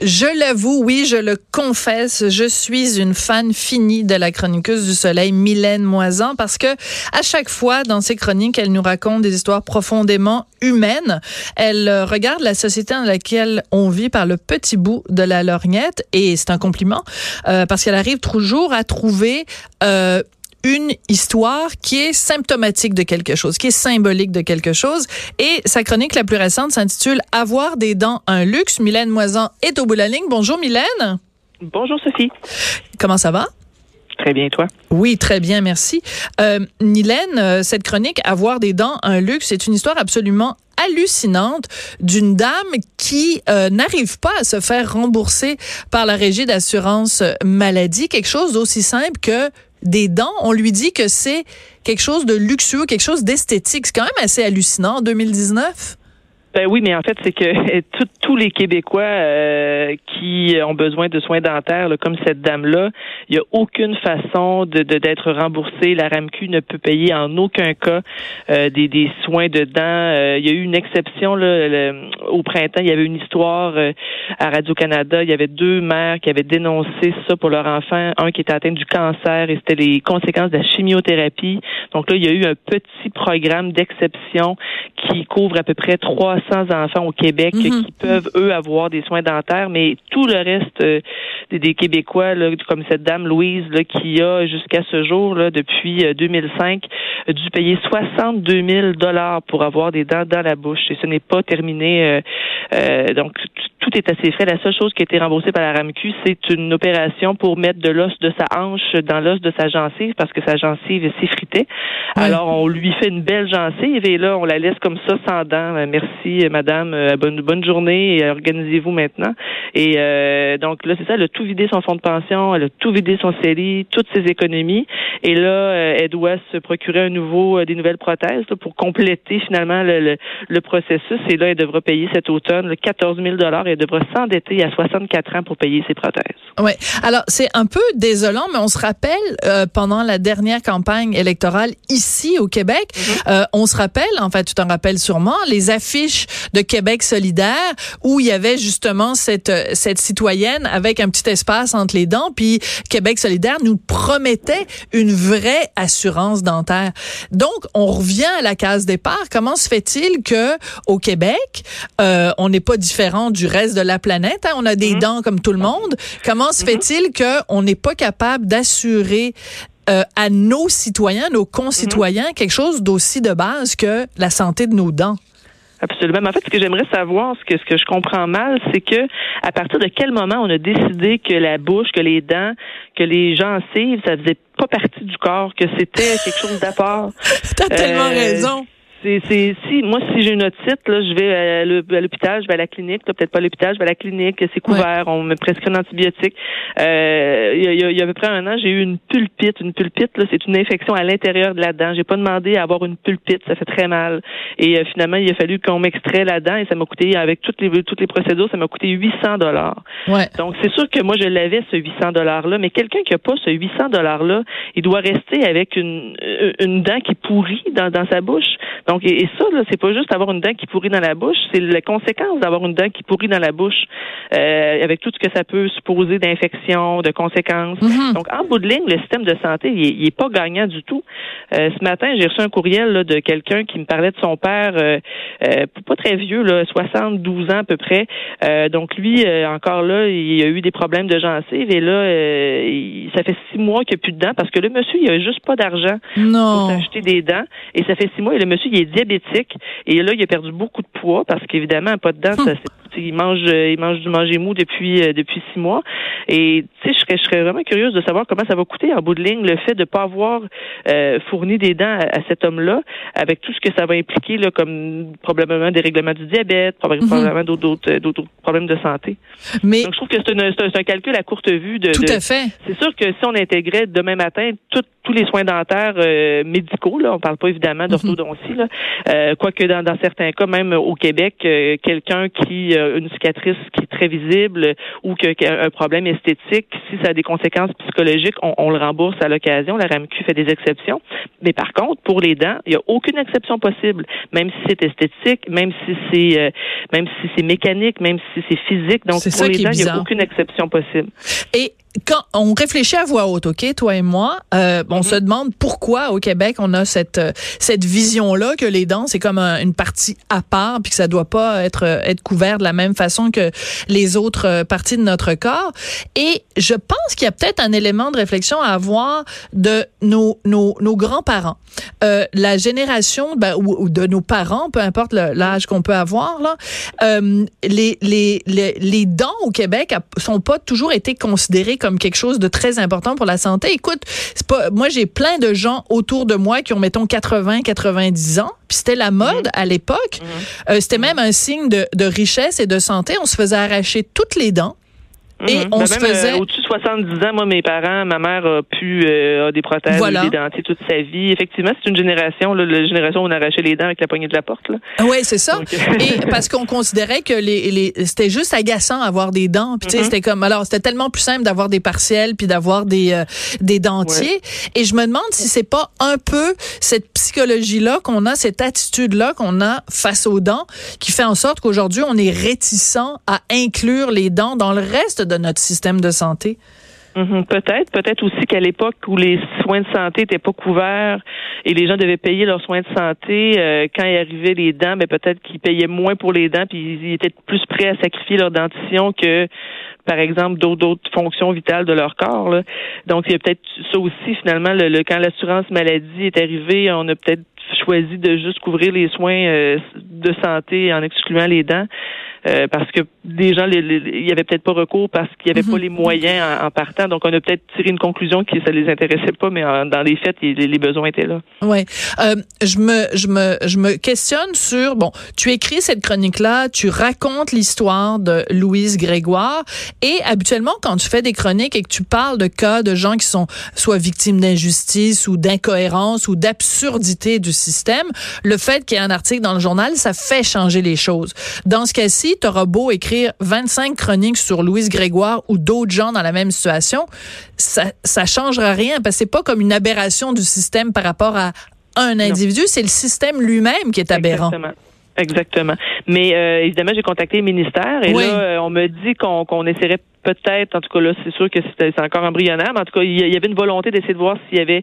Je l'avoue, oui, je le confesse, je suis une fan finie de la chroniqueuse du soleil, Mylène Moisan, parce que à chaque fois dans ses chroniques, elle nous raconte des histoires profondément humaines. Elle euh, regarde la société dans laquelle on vit par le petit bout de la lorgnette, et c'est un compliment, euh, parce qu'elle arrive toujours à trouver euh, une histoire qui est symptomatique de quelque chose, qui est symbolique de quelque chose. Et sa chronique la plus récente s'intitule Avoir des dents, un luxe. Mylène Moisan est au bout de la ligne. Bonjour Mylène. Bonjour Sophie. Comment ça va? Très bien, toi? Oui, très bien, merci. Euh, Mylène, euh, cette chronique Avoir des dents, un luxe, c'est une histoire absolument hallucinante d'une dame qui euh, n'arrive pas à se faire rembourser par la régie d'assurance maladie, quelque chose d'aussi simple que des dents, on lui dit que c'est quelque chose de luxueux, quelque chose d'esthétique. C'est quand même assez hallucinant en 2019. Ben oui, mais en fait, c'est que tous les Québécois euh, qui ont besoin de soins dentaires, comme cette dame-là, il n'y a aucune façon de d'être remboursé. La RAMQ ne peut payer en aucun cas euh, des, des soins de dents. Euh, il y a eu une exception là, au printemps. Il y avait une histoire à Radio-Canada. Il y avait deux mères qui avaient dénoncé ça pour leur enfant. Un qui était atteint du cancer et c'était les conséquences de la chimiothérapie. Donc là, il y a eu un petit programme d'exception qui couvre à peu près 300 enfants au Québec mhm. qui peuvent, eux, avoir des soins dentaires, mais tout le reste euh, des, Québécois, là, comme cette dame Louise, là, qui a jusqu'à ce jour, là, depuis 2005, euh, dû payer 62 000 dollars pour avoir des dents dans la bouche. Et ce n'est pas terminé. Euh, donc, tout est assez frais. La seule chose qui a été remboursée par la RAMQ, c'est une opération pour mettre de l'os de sa hanche dans l'os de sa gencive parce que sa gencive s'effritait. Alors, on lui fait une belle gencive et là, on la laisse comme ça sans dents. Merci, madame. Euh, bonne, bonne journée et organisez-vous maintenant. Et euh, donc, là, c'est ça. Elle a tout vidé son fonds de pension. Elle a tout vidé son CELI, toutes ses économies. Et là, euh, elle doit se procurer un nouveau, des nouvelles prothèses pour compléter finalement le, le, processus. Et là, elle devra payer cet automne 14 000 elle devra s'endetter à 64 ans pour payer ses prothèses. Oui. Alors, c'est un peu désolant, mais on se rappelle, euh, pendant la dernière campagne électorale ici au Québec, mm-hmm. euh, on se rappelle, en fait, tu t'en rappelles sûrement, les affiches de Québec solidaire où il y avait justement cette, cette citoyenne avec un petit espace entre les dents, puis Québec solidaire nous promettait une vraie assurance dentaire. Donc, on revient à la case départ. Comment se fait-il que au Québec, euh, on n'est pas différent du reste de la planète. Hein. On a des mhm. dents comme tout le monde. Comment se mhm. fait-il qu'on n'est pas capable d'assurer euh, à nos citoyens, nos concitoyens, mhm. quelque chose d'aussi de base que la santé de nos dents? Absolument. Mais en fait, ce que j'aimerais savoir, ce que, ce que je comprends mal, c'est que à partir de quel moment on a décidé que la bouche, que les dents, que les gencives, ça faisait pas partie du corps, que c'était quelque chose d'à T'as tellement euh, raison c'est si moi si j'ai une otite là, je vais à l'hôpital, je vais à la clinique, peut-être pas à l'hôpital, je vais à la clinique, c'est couvert, on me prescrit un antibiotique. Euh, il, y a, il y a à peu près un an, j'ai eu une pulpite. Une pulpite là, c'est une infection à l'intérieur de la dent. J'ai pas demandé à avoir une pulpite, ça fait très mal. Et euh, finalement, il a fallu qu'on m'extrait la dent et ça m'a coûté avec toutes les toutes les procédures, ça m'a coûté 800 dollars. Ouais. Donc c'est sûr que moi je l'avais ce 800 dollars là, mais quelqu'un qui a pas ce 800 dollars là, il doit rester avec une une dent qui pourrit dans dans sa bouche. Donc, et, ça, là, c'est pas juste avoir une dent qui pourrit dans la bouche, c'est la conséquence d'avoir une dent qui pourrit dans la bouche, euh, avec tout ce que ça peut supposer d'infection, de conséquences. Mm-hmm. Donc, en bout de ligne, le système de santé, il, est, pas gagnant du tout. Euh, ce matin, j'ai reçu un courriel là, de quelqu'un qui me parlait de son père, euh, pas très vieux, là, 72 ans à peu près. Donc, lui, encore là, il a eu des problèmes de gencives et là, ça fait six mois qu'il n'y a plus de dents parce que le monsieur, il a juste pas d'argent pour s'acheter des dents. Et ça fait six mois et le monsieur, il est diabétique. Et là, il a perdu beaucoup de poids parce qu'évidemment, pas de dents, ça, il mange, il mange du manger mou depuis euh, depuis six mois. Et tu sais, je serais, je serais vraiment curieuse de savoir comment ça va coûter en bout de ligne le fait de pas avoir euh, fourni des dents à, cet homme-là, avec tout ce que ça va impliquer là, comme probablement des règlements du diabète, mhm. probablement d'autres d'autres problèmes de santé. Mais Donc je trouve que c'est un, un, calcul à courte vue. De, tout à fait. C'est sûr que si on intégrait demain matin tous les soins dentaires euh, médicaux, là, on parle pas évidemment mhm. d'orthodontie, là, quoique dans, dans certains cas, même au Québec, quelqu'un qui une cicatrice qui est très visible ou qu'il y a un problème esthétique, si ça a des conséquences psychologiques, on, le rembourse à l'occasion. La RAMQ fait des exceptions. Mais par contre, pour les dents, il n'y a aucune exception possible, même si c'est esthétique, même si c'est euh, même si c'est mécanique, même si c'est physique. Donc pour les dents, il n'y a aucune exception possible. Et quand on réfléchit à voix haute, ok, toi et moi, euh, on mm-hmm. se demande pourquoi au Québec on a cette euh, cette vision là que les dents c'est comme une partie à part puis que ça doit pas être être couvert de la même façon que les autres euh, parties de notre corps. Et je pense qu'il y a peut-être un élément de réflexion à avoir de nos nos, nos grands-parents, euh, la génération ben, ou, de nos parents, peu importe l'âge qu'on peut avoir là, euh, les, les les les dents au Québec sont pas toujours été considérées comme quelque chose de très important pour la santé. Écoute, c'est pas, moi j'ai plein de gens autour de moi qui ont mettons 80, 90 ans, puis c'était la mode mhm. à l'époque. Mhm. Euh, c'était même un signe de, de richesse et de santé. On se faisait arracher toutes les dents. Et mhm. on ben se même, faisait. Euh, au-dessus de 70 ans, moi, mes parents, ma mère a pu euh, a des prothèses, des dentiers toute sa vie. Effectivement, c'est une génération, là, la génération où on arrachait les dents avec la poignée de la porte. Là. Oui, c'est ça. Et parce qu'on considérait que les, les c'était juste agaçant avoir des dents. Puis, mhm. c'était comme alors c'était tellement plus simple d'avoir des partiels puis d'avoir des euh, des dentiers. Et je me demande si c'est pas un peu cette psychologie là qu'on a, cette attitude là qu'on a face aux dents, qui fait en sorte qu'aujourd'hui on est réticent à inclure les dents dans le reste de notre système de santé? Mhm, peut-être, peut-être aussi qu'à l'époque où les soins de santé n'étaient pas couverts et les gens devaient payer leurs soins de santé, euh, quand il arrivait les dents, mais peut-être qu'ils payaient moins pour les dents, puis ils étaient plus prêts à sacrifier leur dentition que, par exemple, d'autres fonctions vitales de leur corps. Donc, il y a peut-être ça aussi finalement. Le, quand l'assurance maladie est arrivée, on a peut-être choisi de juste couvrir les soins euh, de santé en excluant les dents. Euh, parce que des gens, il y avait peut-être pas recours parce qu'il y avait pas mhm. les moyens en, partant. Donc, on a peut-être tiré une conclusion que ça les intéressait pas, mais dans les faits, les, les, besoins étaient là. Ouais, euh, je me, je me, je me questionne sur bon, tu écris cette chronique-là, tu racontes l'histoire de Louise Grégoire, et habituellement, quand tu fais des chroniques et que tu parles de cas de gens qui sont soit victimes d'injustice ou d'incohérence ou d'absurdité du système, le fait qu'il y ait un article dans le journal, ça fait changer les choses. Dans ce cas-ci, auras beau écrire 25 chroniques sur Louise Grégoire ou d'autres gens dans la même situation, ça ça changera rien parce que c'est pas comme une aberration du système par rapport à un individu, c'est le système lui-même qui est aberrant. Exactement. Exactement. Mais euh, évidemment, j'ai contacté le ministère et là, euh, on me dit qu'on qu'on essaierait peut-être, en tout cas là, c'est sûr que c'est encore embryonnaire, mais en tout cas, il y avait une volonté d'essayer de voir s'il y avait,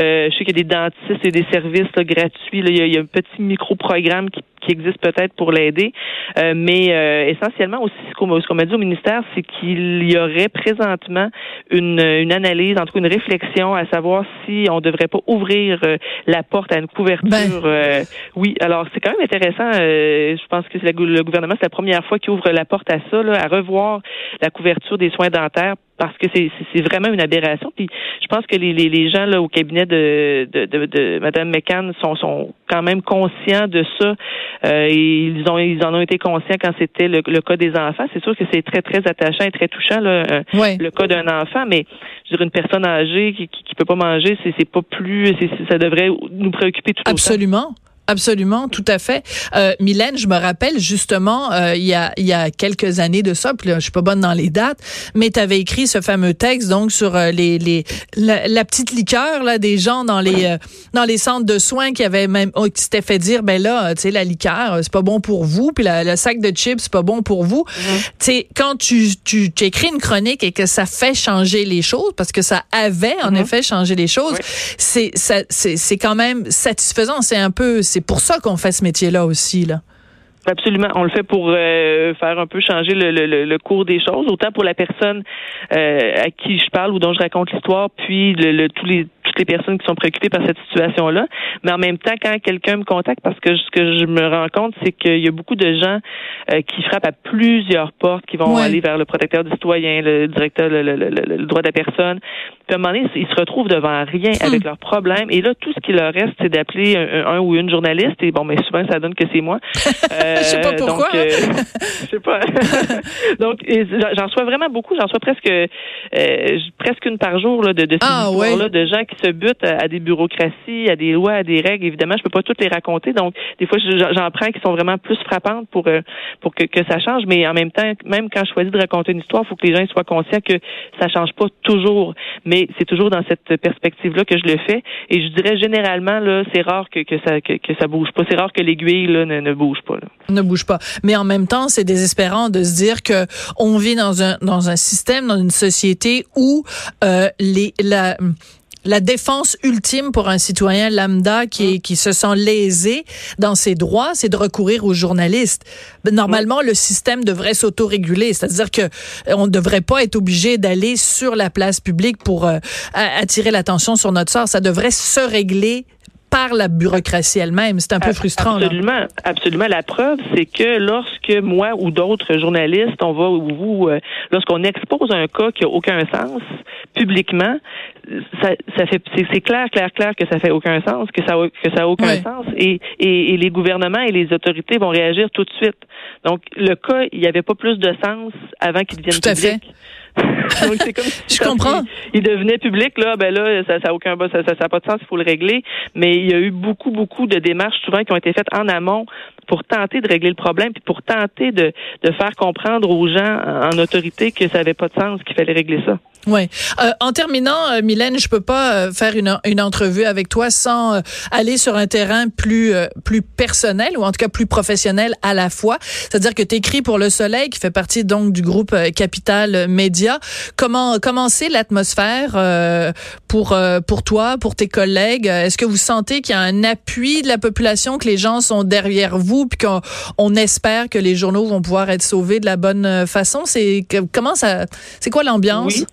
euh, je sais qu'il y a des dentistes et des services gratuits, là, il, y a, un petit micro-programme qui, qui existe peut-être pour l'aider, euh, mais euh, essentiellement aussi, ce qu'on m'a dit au ministère, c'est qu'il y aurait présentement une, une analyse, en tout cas une réflexion à savoir si on devrait pas ouvrir la porte à une couverture. Ben. oui, alors c'est quand même intéressant. je pense que le gouvernement, c'est la première fois qu'il ouvre la porte à ça, là, à revoir la couverture des soins dentaires parce que c'est vraiment une aberration. Puis je pense que les, les, gens là au cabinet de, de, de, de Mme McCann sont, sont quand même conscients de ça. Euh, ils ont ils en ont été conscients quand c'était le, cas des enfants. C'est sûr que c'est très très attachant et très touchant là, le cas d'un enfant, mais je dirais une personne âgée qui qui, peut pas manger, c'est pas plus, ça devrait nous préoccuper tout Absolument. Absolument, tout à fait. Euh, Mylène, je me rappelle justement, euh, il, y a, il y a quelques années de ça, puis là, je suis pas bonne dans les dates, mais tu avais écrit ce fameux texte donc sur euh, les, les la, petite liqueur là des gens dans les euh, dans les centres de soins qui avaient même oh, qui s'étaient fait dire ben là, tu sais la liqueur, c'est pas bon pour vous, puis le sac de chips c'est pas bon pour vous. Mm-hmm. Tu sais quand tu, tu, tu écris une chronique et que ça fait changer les choses parce que ça avait en mm-hmm. effet changé les choses, c'est c'est c'est quand même satisfaisant, c'est un peu c'est pour ça qu'on fait ce métier-là aussi, là. Absolument. On le fait pour euh, faire un peu changer le, le, le, cours des choses, autant pour la personne euh, à qui je parle ou dont je raconte l'histoire, puis le, tous les toutes les personnes qui sont préoccupées par cette situation-là. Mais en même temps, quand quelqu'un me contacte, parce que ce que je me rends compte, c'est qu'il y a beaucoup de gens euh, qui frappent à plusieurs portes, qui vont aller vers le protecteur du citoyen, le directeur, le, le, le, droit de la personne, Puis à un moment donné, ils se retrouvent devant rien avec hmm. leurs problèmes. Et là, tout ce qui leur reste, c'est d'appeler un, ou une journaliste. Et bon, mais souvent, ça donne que c'est moi. Euh, je sais pas pourquoi. Donc, euh, je sais pas. donc, j'en reçois vraiment beaucoup. J'en reçois presque euh, presque une par jour là, de, de ces ah, histoires-là, de gens qui se butent à, des bureaucraties, à des lois, à des règles. Évidemment, je peux pas toutes les raconter. Donc, des fois, j'en prends qui sont vraiment plus frappantes pour pour que, que ça change. Mais en même temps, même quand je choisis de raconter une histoire, il faut que les gens soient conscients que ça change pas toujours. Mais c'est toujours dans cette perspective-là que je le fais. Et je dirais généralement, là, c'est rare que, que ça que, ça bouge pas. C'est rare que l'aiguille là, ne, ne bouge pas. Ne bouge pas. Mais en même temps, c'est désespérant de se dire que on vit dans un dans un système, dans une société où euh, les la la défense ultime pour un citoyen lambda qui, qui se sent lésé dans ses droits, c'est de recourir aux journalistes. Normalement, le système devrait s'autoréguler, c'est-à-dire que euh, on ne devrait pas être obligé d'aller sur la place publique pour euh, attirer l'attention sur notre sort. Ça devrait se régler par la bureaucratie elle-même. C'est un peu frustrant. Absolument, absolument. La preuve, c'est que lorsque moi ou d'autres journalistes, on va ou vous, euh, lorsqu'on expose un cas qui a aucun sens publiquement, ça, ça fait c'est clair, clair, clair que ça fait aucun sens, que ça que ça a aucun sens, et, et, les gouvernements et les autorités vont réagir tout de suite. Donc le cas, il n'y avait pas plus de sens avant qu'il devienne tout public. À fait. Donc, c'est comme si je comprends. Il, devenait public, là, ben là, ça n'a aucun ça, ça, ça pas de sens, il faut le régler. Mais il y a eu beaucoup, beaucoup de démarches souvent qui ont été faites en amont pour tenter de régler le problème, puis pour tenter de, de faire comprendre aux gens en autorité que ça n'avait pas de sens, qu'il fallait régler ça. Ouais. Euh, en terminant, euh, Mylène, je peux pas euh, faire une, une entrevue avec toi sans euh, aller sur un terrain plus plus personnel ou en tout cas plus professionnel à la fois. C'est-à-dire que tu écris pour Le Soleil, qui fait partie donc du groupe Capital Média. Comment c'est l'atmosphère pour pour toi, pour tes collègues? Est-ce que vous sentez qu'il y a un appui de la population, que les gens sont derrière vous, puis qu'on on espère que les journaux vont pouvoir être sauvés de la bonne façon. C'est comment ça C'est quoi l'ambiance?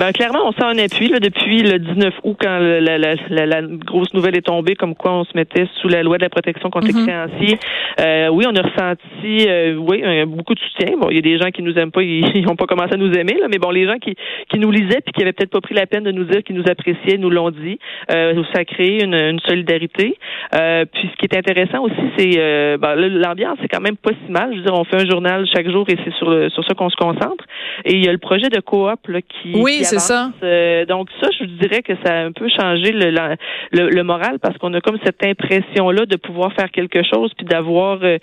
Ben, clairement, on sent un appui là, depuis le 19 août, quand la, la, la, grosse nouvelle est tombée, comme quoi on se mettait sous la loi de la protection contre les mhm. créanciers. Euh, oui, on a ressenti euh, oui, beaucoup de soutien. Bon, il y a des gens qui nous aiment pas, ils n'ont pas commencé à nous aimer, là, mais bon, les gens qui, qui nous lisaient puis qui avaient peut-être pas pris la peine de nous dire qu'ils nous appréciaient, nous l'ont dit. Euh, ça a créé une, une solidarité. Euh, puis ce qui est intéressant aussi, c'est euh, ben, l'ambiance, c'est quand même pas si mal. Je veux dire, on fait un journal chaque jour et c'est sur, sur ça qu'on se concentre. Et il y a le projet de coop là, qui, oui, c'est ça. Euh, donc ça, je dirais que ça a un peu changé le, le, moral parce qu'on a comme cette impression-là de pouvoir faire quelque chose puis d'avoir euh,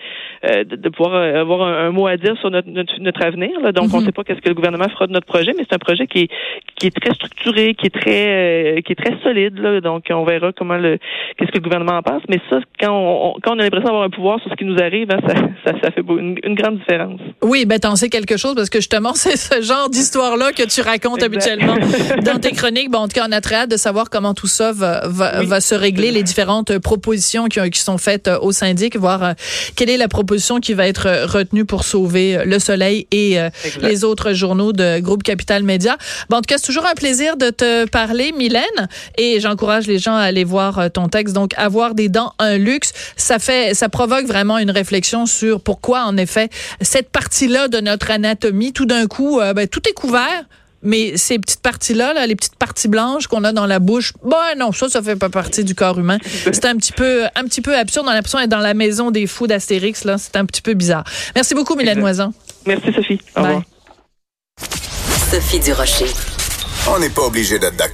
euh, de, pouvoir avoir un, mot à dire sur notre, notre, avenir. Là. Donc on ne mhm. sait pas qu'est-ce que le gouvernement fera de notre projet, mais c'est un projet qui est qui est très structuré, qui est très qui est très solide. Là. Donc on verra comment le qu'est-ce que le gouvernement en pense. Mais ça, quand on, quand on a l'impression d'avoir un pouvoir sur ce qui nous arrive, hein, ça, ça, fait une, grande différence. Oui, ben t'en sais quelque chose parce que justement c'est ce genre d'histoire-là que tu racontes habituellement dans tes chroniques. Bon, en tout cas, on a très hâte de savoir comment tout ça va, va, va se régler, les différentes propositions qui, qui sont faites euh, au syndic, voir euh, quelle est la proposition qui va être retenue pour sauver Le Soleil et euh, les autres journaux de Groupe Capital Média. Bon, en tout cas, c'est toujours un plaisir de te parler, Mylène, et j'encourage les gens à aller voir ton texte. Donc, avoir des dents, un luxe, ça fait, ça provoque vraiment une réflexion sur pourquoi, en effet, cette partie-là de notre anatomie, tout d'un coup, ben, tout est couvert mais ces petites parties-là, là, les petites parties blanches qu'on a dans la bouche, ben non, ça, ça fait pas partie du corps humain. C'est un petit peu, un petit peu absurde. On a l'impression d'être dans la maison des fous d'Astérix, là. C'est un petit peu bizarre. Merci beaucoup, Mylène Moisan. Merci, Sophie. Au revoir. Sophie Durocher. On n'est pas obligé d'être d'accord.